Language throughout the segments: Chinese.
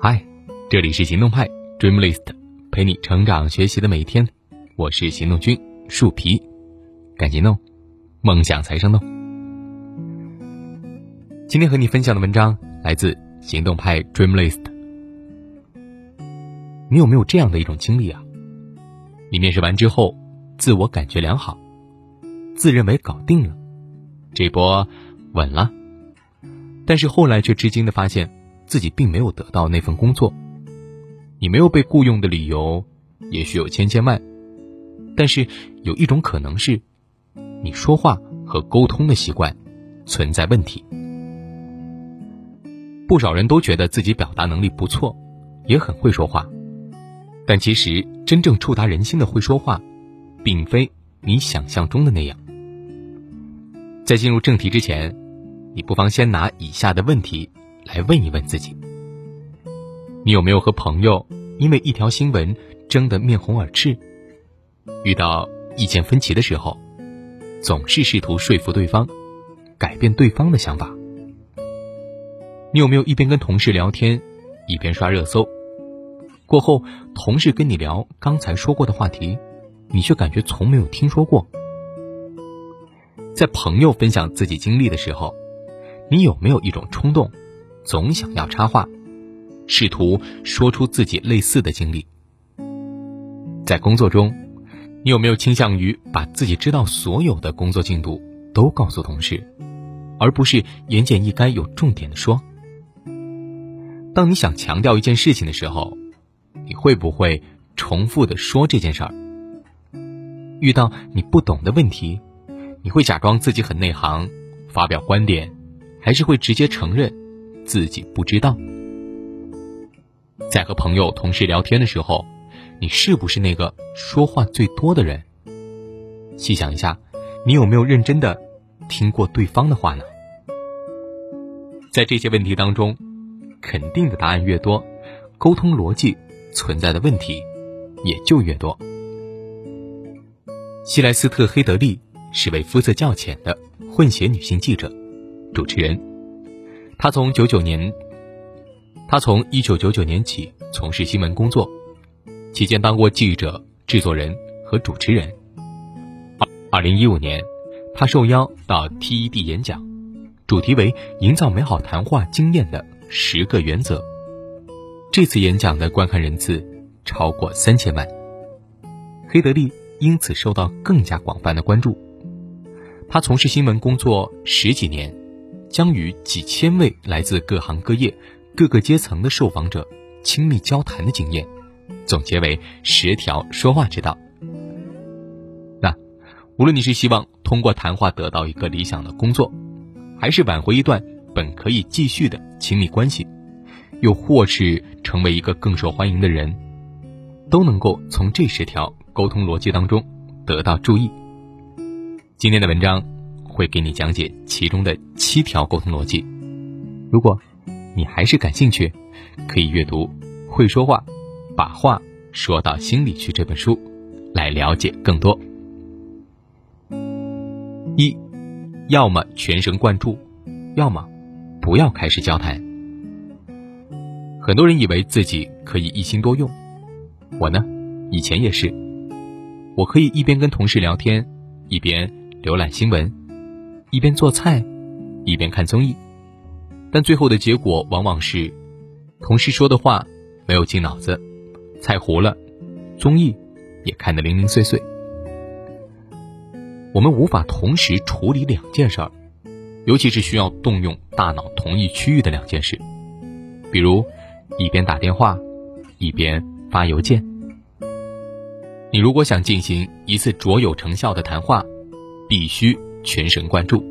嗨，这里是行动派 Dreamlist，陪你成长学习的每一天。我是行动君树皮，赶行动，梦想才生动。今天和你分享的文章来自行动派 Dreamlist。你有没有这样的一种经历啊？你面试完之后，自我感觉良好，自认为搞定了，这波稳了。但是后来却吃惊的发现，自己并没有得到那份工作。你没有被雇佣的理由，也许有千千万，但是有一种可能是，你说话和沟通的习惯存在问题。不少人都觉得自己表达能力不错，也很会说话，但其实真正触达人心的会说话，并非你想象中的那样。在进入正题之前。你不妨先拿以下的问题来问一问自己：你有没有和朋友因为一条新闻争得面红耳赤？遇到意见分歧的时候，总是试图说服对方，改变对方的想法？你有没有一边跟同事聊天，一边刷热搜？过后，同事跟你聊刚才说过的话题，你却感觉从没有听说过？在朋友分享自己经历的时候，你有没有一种冲动，总想要插话，试图说出自己类似的经历？在工作中，你有没有倾向于把自己知道所有的工作进度都告诉同事，而不是言简意赅、有重点的说？当你想强调一件事情的时候，你会不会重复的说这件事儿？遇到你不懂的问题，你会假装自己很内行，发表观点？还是会直接承认自己不知道。在和朋友、同事聊天的时候，你是不是那个说话最多的人？细想一下，你有没有认真的听过对方的话呢？在这些问题当中，肯定的答案越多，沟通逻辑存在的问题也就越多。希莱斯特·黑德利是位肤色较浅的混血女性记者。主持人，他从九九年，他从一九九九年起从事新闻工作，期间当过记者、制作人和主持人。二二零一五年，他受邀到 TED 演讲，主题为“营造美好谈话经验的十个原则”。这次演讲的观看人次超过三千万，黑德利因此受到更加广泛的关注。他从事新闻工作十几年。将与几千位来自各行各业、各个阶层的受访者亲密交谈的经验，总结为十条说话之道。那，无论你是希望通过谈话得到一个理想的工作，还是挽回一段本可以继续的亲密关系，又或是成为一个更受欢迎的人，都能够从这十条沟通逻辑当中得到注意。今天的文章。会给你讲解其中的七条沟通逻辑。如果你还是感兴趣，可以阅读《会说话，把话说到心里去》这本书，来了解更多。一，要么全神贯注，要么不要开始交谈。很多人以为自己可以一心多用，我呢，以前也是，我可以一边跟同事聊天，一边浏览新闻。一边做菜，一边看综艺，但最后的结果往往是，同事说的话没有进脑子，菜糊了，综艺也看得零零碎碎。我们无法同时处理两件事儿，尤其是需要动用大脑同一区域的两件事，比如一边打电话，一边发邮件。你如果想进行一次卓有成效的谈话，必须。全神贯注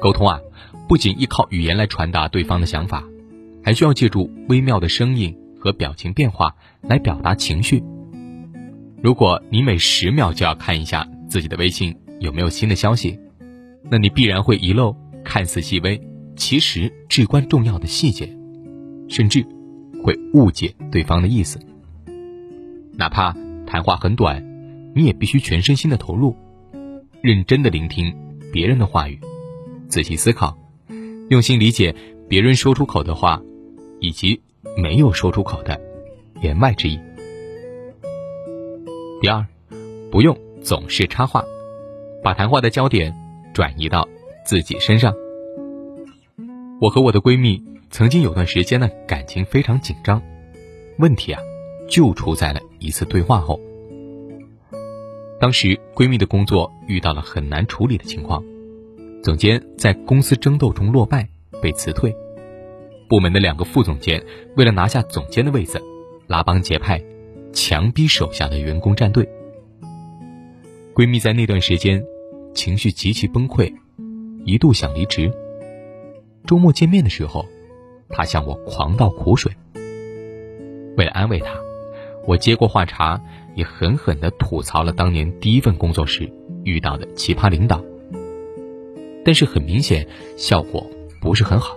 沟通啊，不仅依靠语言来传达对方的想法，还需要借助微妙的声音和表情变化来表达情绪。如果你每十秒就要看一下自己的微信有没有新的消息，那你必然会遗漏看似细微，其实至关重要的细节，甚至会误解对方的意思。哪怕谈话很短，你也必须全身心的投入。认真的聆听别人的话语，仔细思考，用心理解别人说出口的话，以及没有说出口的言外之意。第二，不用总是插话，把谈话的焦点转移到自己身上。我和我的闺蜜曾经有段时间呢，感情非常紧张，问题啊，就出在了一次对话后。当时闺蜜的工作遇到了很难处理的情况，总监在公司争斗中落败被辞退，部门的两个副总监为了拿下总监的位子，拉帮结派，强逼手下的员工站队。闺蜜在那段时间情绪极其崩溃，一度想离职。周末见面的时候，他向我狂倒苦水。为了安慰他，我接过话茬，也狠狠地吐槽了当年第一份工作时遇到的奇葩领导。但是很明显，效果不是很好。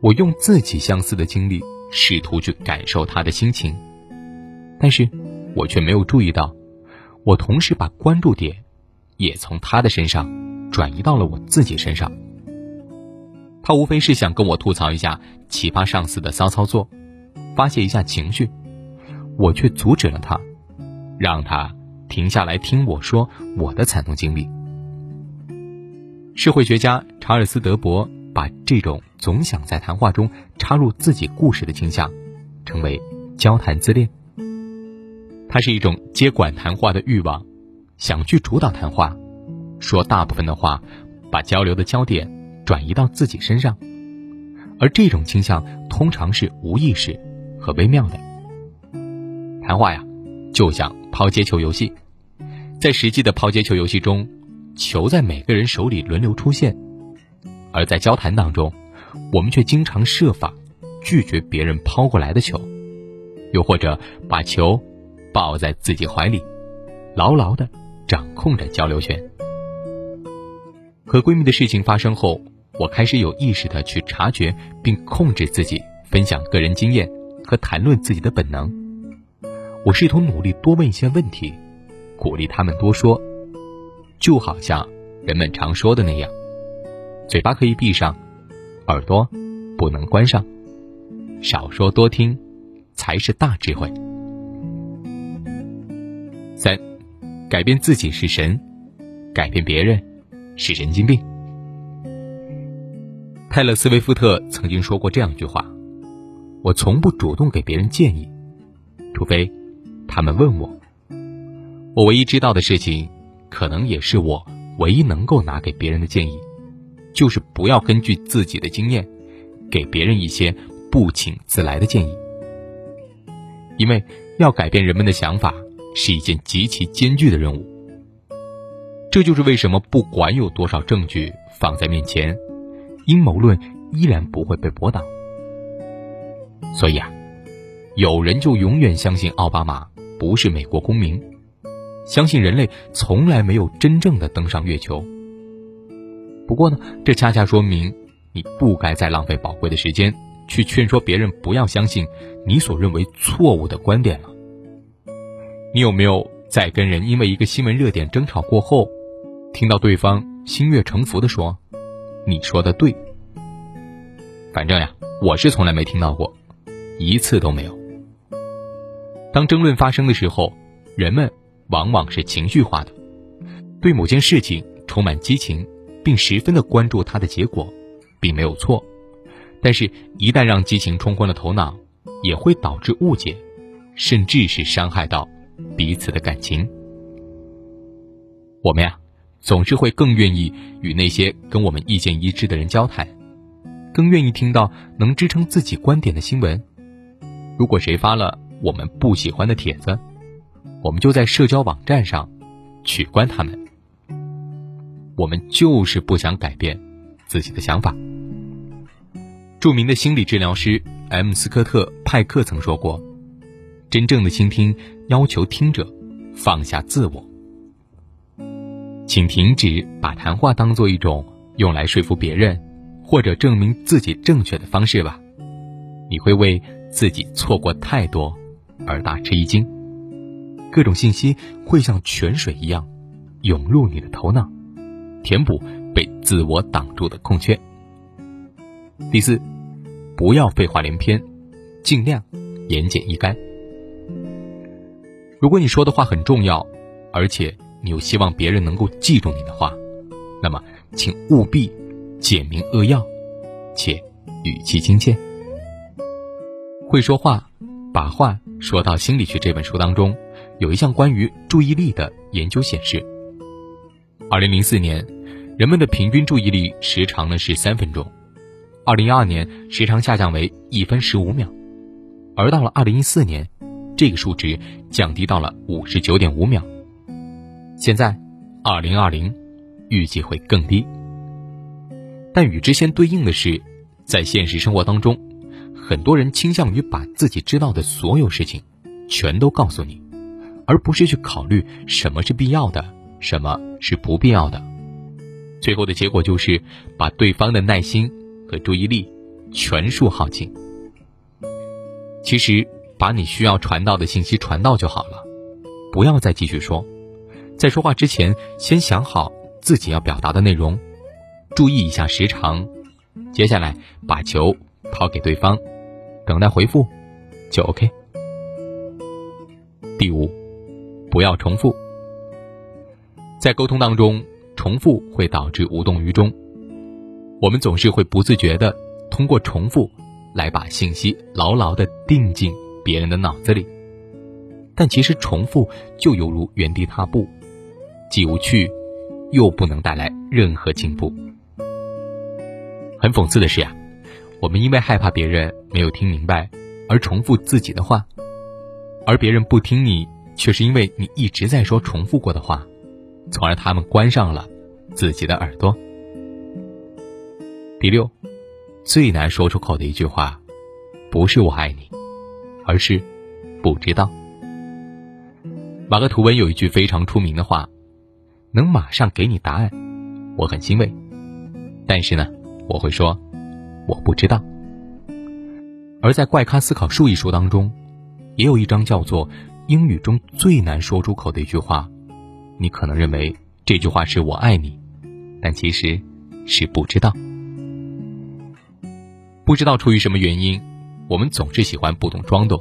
我用自己相似的经历试图去感受他的心情，但是我却没有注意到，我同时把关注点也从他的身上转移到了我自己身上。他无非是想跟我吐槽一下奇葩上司的骚操作，发泄一下情绪，我却阻止了他，让他停下来听我说我的惨痛经历。社会学家查尔斯·德伯把这种总想在谈话中插入自己故事的倾向，称为“交谈自恋”。它是一种接管谈话的欲望，想去主导谈话，说大部分的话，把交流的焦点。转移到自己身上，而这种倾向通常是无意识和微妙的。谈话呀，就像抛接球游戏，在实际的抛接球游戏中，球在每个人手里轮流出现；而在交谈当中，我们却经常设法拒绝别人抛过来的球，又或者把球抱在自己怀里，牢牢的掌控着交流权。和闺蜜的事情发生后。我开始有意识的去察觉并控制自己分享个人经验和谈论自己的本能。我试图努力多问一些问题，鼓励他们多说，就好像人们常说的那样：嘴巴可以闭上，耳朵不能关上。少说多听，才是大智慧。三，改变自己是神，改变别人是神经病。泰勒·斯威夫特曾经说过这样一句话：“我从不主动给别人建议，除非他们问我。我唯一知道的事情，可能也是我唯一能够拿给别人的建议，就是不要根据自己的经验，给别人一些不请自来的建议。因为要改变人们的想法是一件极其艰巨的任务。这就是为什么不管有多少证据放在面前。”阴谋论依然不会被驳倒，所以啊，有人就永远相信奥巴马不是美国公民，相信人类从来没有真正的登上月球。不过呢，这恰恰说明你不该再浪费宝贵的时间去劝说别人不要相信你所认为错误的观点了。你有没有在跟人因为一个新闻热点争吵过后，听到对方心悦诚服的说？你说的对，反正呀，我是从来没听到过，一次都没有。当争论发生的时候，人们往往是情绪化的，对某件事情充满激情，并十分的关注它的结果，并没有错。但是，一旦让激情冲昏了头脑，也会导致误解，甚至是伤害到彼此的感情。我们呀。总是会更愿意与那些跟我们意见一致的人交谈，更愿意听到能支撑自己观点的新闻。如果谁发了我们不喜欢的帖子，我们就在社交网站上取关他们。我们就是不想改变自己的想法。著名的心理治疗师 M. 斯科特·派克曾说过：“真正的倾听要求听者放下自我。”请停止把谈话当做一种用来说服别人，或者证明自己正确的方式吧。你会为自己错过太多而大吃一惊。各种信息会像泉水一样涌入你的头脑，填补被自我挡住的空缺。第四，不要废话连篇，尽量言简意赅。如果你说的话很重要，而且你又希望别人能够记住你的话，那么请务必简明扼要，且语气亲切。会说话，把话说到心理学。这本书当中有一项关于注意力的研究显示，二零零四年人们的平均注意力时长呢是三分钟，二零一二年时长下降为一分十五秒，而到了二零一四年。这个数值降低到了五十九点五秒。现在，二零二零预计会更低。但与之相对应的是，在现实生活当中，很多人倾向于把自己知道的所有事情全都告诉你，而不是去考虑什么是必要的，什么是不必要的。最后的结果就是把对方的耐心和注意力全数耗尽。其实。把你需要传到的信息传到就好了，不要再继续说。在说话之前，先想好自己要表达的内容，注意一下时长。接下来把球抛给对方，等待回复，就 OK。第五，不要重复。在沟通当中，重复会导致无动于衷。我们总是会不自觉的通过重复来把信息牢牢的定进。别人的脑子里，但其实重复就犹如原地踏步，既无趣，又不能带来任何进步。很讽刺的是呀，我们因为害怕别人没有听明白，而重复自己的话，而别人不听你，却是因为你一直在说重复过的话，从而他们关上了自己的耳朵。第六，最难说出口的一句话，不是我爱你。而是不知道。马克吐温有一句非常出名的话：“能马上给你答案，我很欣慰。但是呢，我会说我不知道。”而在《怪咖思考术》一书当中，也有一章叫做“英语中最难说出口的一句话”。你可能认为这句话是我爱你，但其实是不知道。不知道出于什么原因。我们总是喜欢不懂装懂，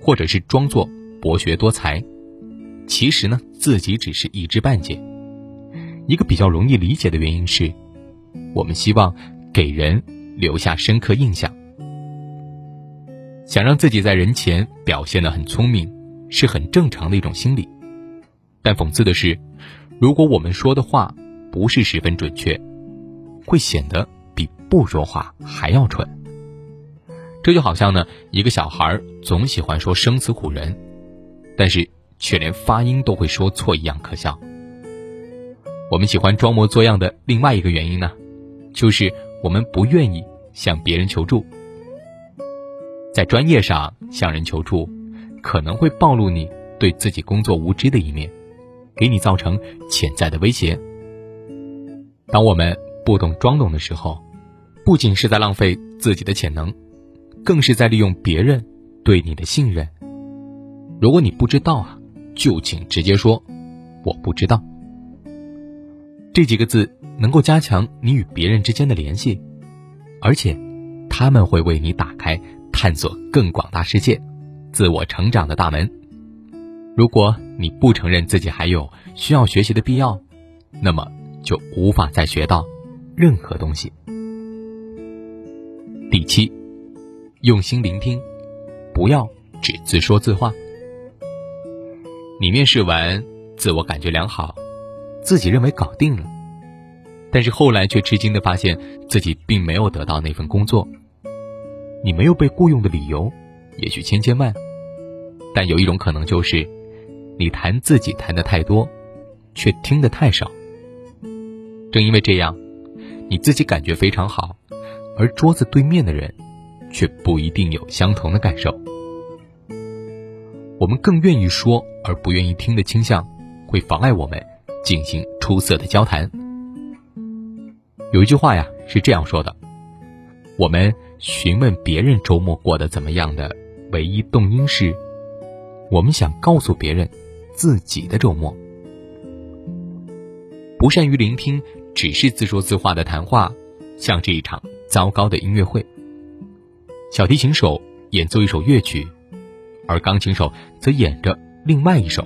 或者是装作博学多才，其实呢，自己只是一知半解。一个比较容易理解的原因是，我们希望给人留下深刻印象，想让自己在人前表现的很聪明，是很正常的一种心理。但讽刺的是，如果我们说的话不是十分准确，会显得比不说话还要蠢。这就好像呢，一个小孩总喜欢说生词唬人，但是却连发音都会说错一样可笑。我们喜欢装模作样的另外一个原因呢，就是我们不愿意向别人求助。在专业上向人求助，可能会暴露你对自己工作无知的一面，给你造成潜在的威胁。当我们不懂装懂的时候，不仅是在浪费自己的潜能。更是在利用别人对你的信任。如果你不知道啊，就请直接说“我不知道”。这几个字能够加强你与别人之间的联系，而且他们会为你打开探索更广大世界、自我成长的大门。如果你不承认自己还有需要学习的必要，那么就无法再学到任何东西。第七。用心聆听，不要只自说自话。你面试完，自我感觉良好，自己认为搞定了，但是后来却吃惊的发现自己并没有得到那份工作。你没有被雇佣的理由，也许千千万，但有一种可能就是，你谈自己谈的太多，却听得太少。正因为这样，你自己感觉非常好，而桌子对面的人。却不一定有相同的感受。我们更愿意说而不愿意听的倾向，会妨碍我们进行出色的交谈。有一句话呀是这样说的：我们询问别人周末过得怎么样的唯一动因是，我们想告诉别人自己的周末。不善于聆听，只是自说自话的谈话，像这一场。糟糕的音乐会。小提琴手演奏一首乐曲，而钢琴手则演着另外一首。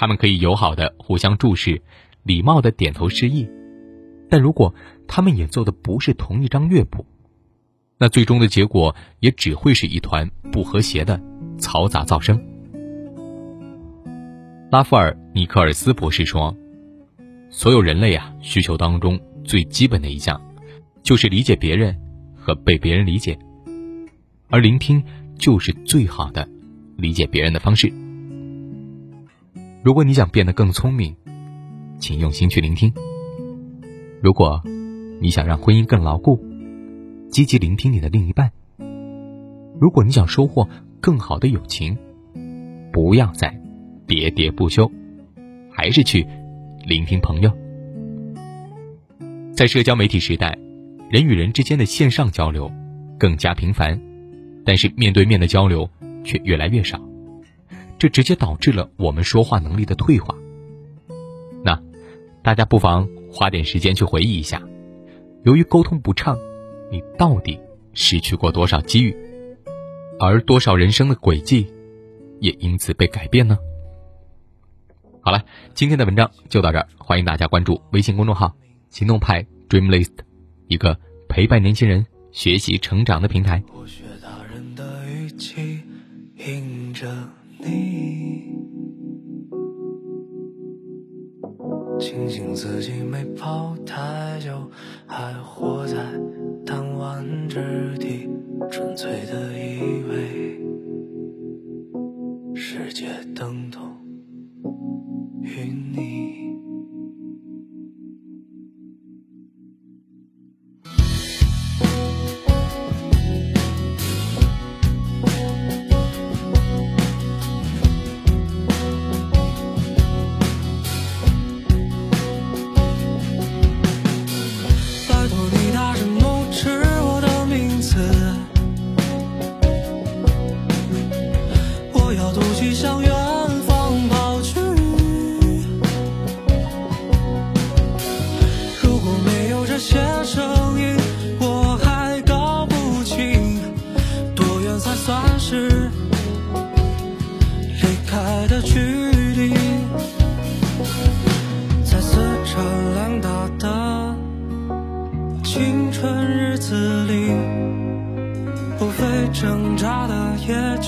他们可以友好的互相注视，礼貌的点头示意，但如果他们演奏的不是同一张乐谱，那最终的结果也只会是一团不和谐的嘈杂噪声。拉夫尔·尼克尔斯博士说：“所有人类啊，需求当中最基本的一项，就是理解别人和被别人理解，而聆听就是最好的理解别人的方式。如果你想变得更聪明，请用心去聆听；如果你想让婚姻更牢固，积极聆听你的另一半；如果你想收获更好的友情，不要再……”喋喋不休，还是去聆听朋友。在社交媒体时代，人与人之间的线上交流更加频繁，但是面对面的交流却越来越少，这直接导致了我们说话能力的退化。那大家不妨花点时间去回忆一下，由于沟通不畅，你到底失去过多少机遇，而多少人生的轨迹也因此被改变呢？好了，今天的文章就到这儿，欢迎大家关注微信公众号“行动派 Dreamlist”，一个陪伴年轻人学习成长的平台。我学大人的语气，迎着你，庆幸自己没跑太久，还活在弹丸之地，纯粹的以为世界等同。于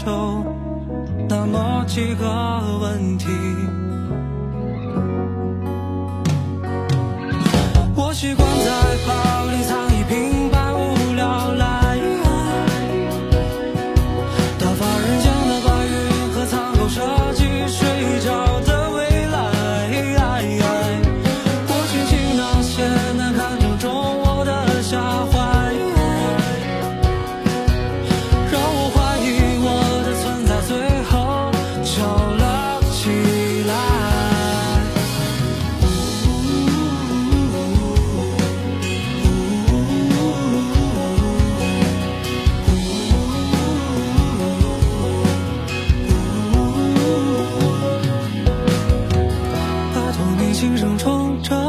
就那么几个问题。记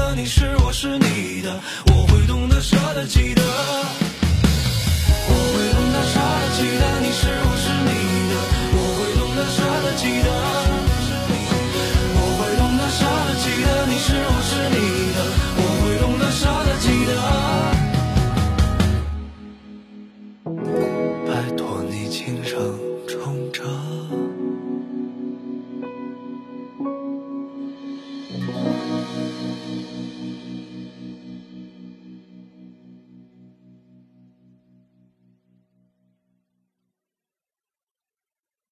的，你是我是你的，我会懂得舍得记得，我会懂得舍得记得，你是我。